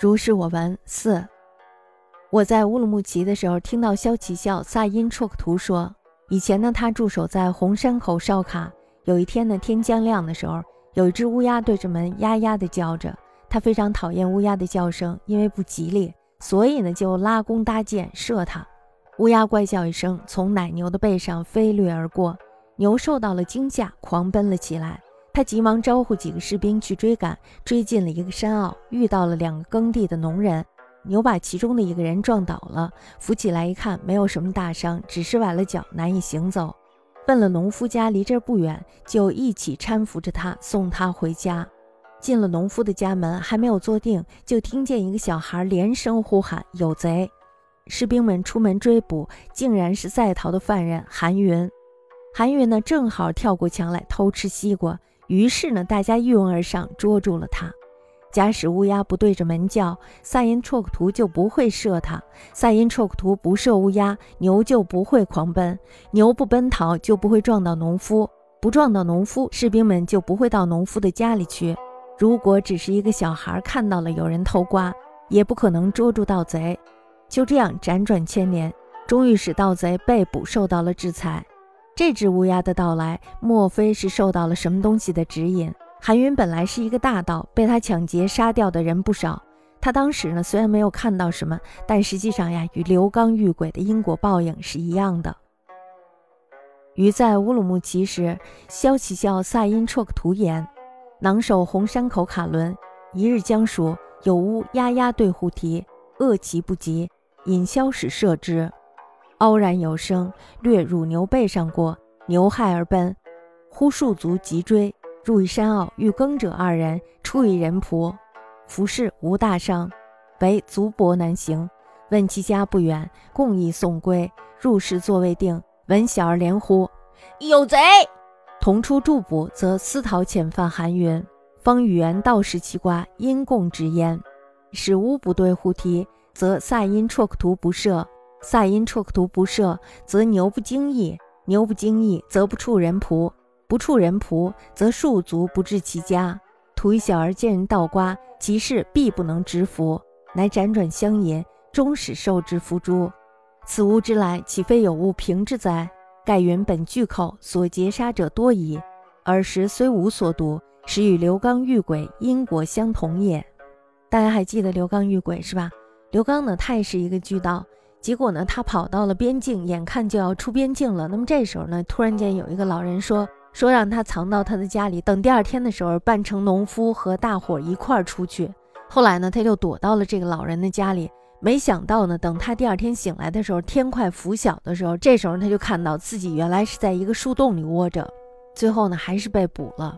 如是我闻四。我在乌鲁木齐的时候，听到萧齐笑萨因绰克图说，以前呢，他驻守在红山口哨卡。有一天呢，天将亮的时候，有一只乌鸦对着门呀呀的叫着。他非常讨厌乌鸦的叫声，因为不吉利，所以呢，就拉弓搭箭射它。乌鸦怪叫一声，从奶牛的背上飞掠而过，牛受到了惊吓，狂奔了起来。他急忙招呼几个士兵去追赶，追进了一个山坳，遇到了两个耕地的农人。牛把其中的一个人撞倒了，扶起来一看，没有什么大伤，只是崴了脚，难以行走。奔了农夫家，离这儿不远，就一起搀扶着他，送他回家。进了农夫的家门，还没有坐定，就听见一个小孩连声呼喊：“有贼！”士兵们出门追捕，竟然是在逃的犯人韩云。韩云呢，正好跳过墙来偷吃西瓜。于是呢，大家一拥而上，捉住了他。假使乌鸦不对着门叫，萨因绰克图就不会射它；萨因绰克图不射乌鸦，牛就不会狂奔；牛不奔逃，就不会撞到农夫；不撞到农夫，士兵们就不会到农夫的家里去。如果只是一个小孩看到了有人偷瓜，也不可能捉住盗贼。就这样辗转千年，终于使盗贼被捕，受到了制裁。这只乌鸦的到来，莫非是受到了什么东西的指引？韩云本来是一个大盗，被他抢劫杀掉的人不少。他当时呢，虽然没有看到什么，但实际上呀，与刘刚遇鬼的因果报应是一样的。于在乌鲁木齐时，萧齐笑萨因绰图言：囊守红山口卡伦，一日将属有乌鸦鸦对互啼，恶其不及，引萧使射之。傲然有声，掠乳牛背上过，牛骇而奔。忽数卒急追，入一山坳，遇耕者二人，出一人仆，服侍无大伤，唯足跛难行。问其家不远，共议送归。入室座未定，闻小儿连呼：“有贼！”同出驻捕，则私逃遣犯韩云。方与元道士其瓜，因共之焉。使乌不对互啼，则塞因绰克图不赦。萨因绰克图不赦，则牛不惊异；牛不惊异，则不触人仆；不触人仆，则庶族不至其家。图一小儿见人倒瓜，其事必不能直服，乃辗转相引，终使受之伏诛。此物之来，岂非有物平之哉？盖云本巨寇，所劫杀者多矣。尔时虽无所读，实与刘刚遇鬼因果相同也。大家还记得刘刚遇鬼是吧？刘刚呢，他也是一个巨盗。结果呢，他跑到了边境，眼看就要出边境了。那么这时候呢，突然间有一个老人说说让他藏到他的家里，等第二天的时候扮成农夫和大伙一块儿出去。后来呢，他就躲到了这个老人的家里。没想到呢，等他第二天醒来的时候，天快拂晓的时候，这时候他就看到自己原来是在一个树洞里窝着。最后呢，还是被捕了。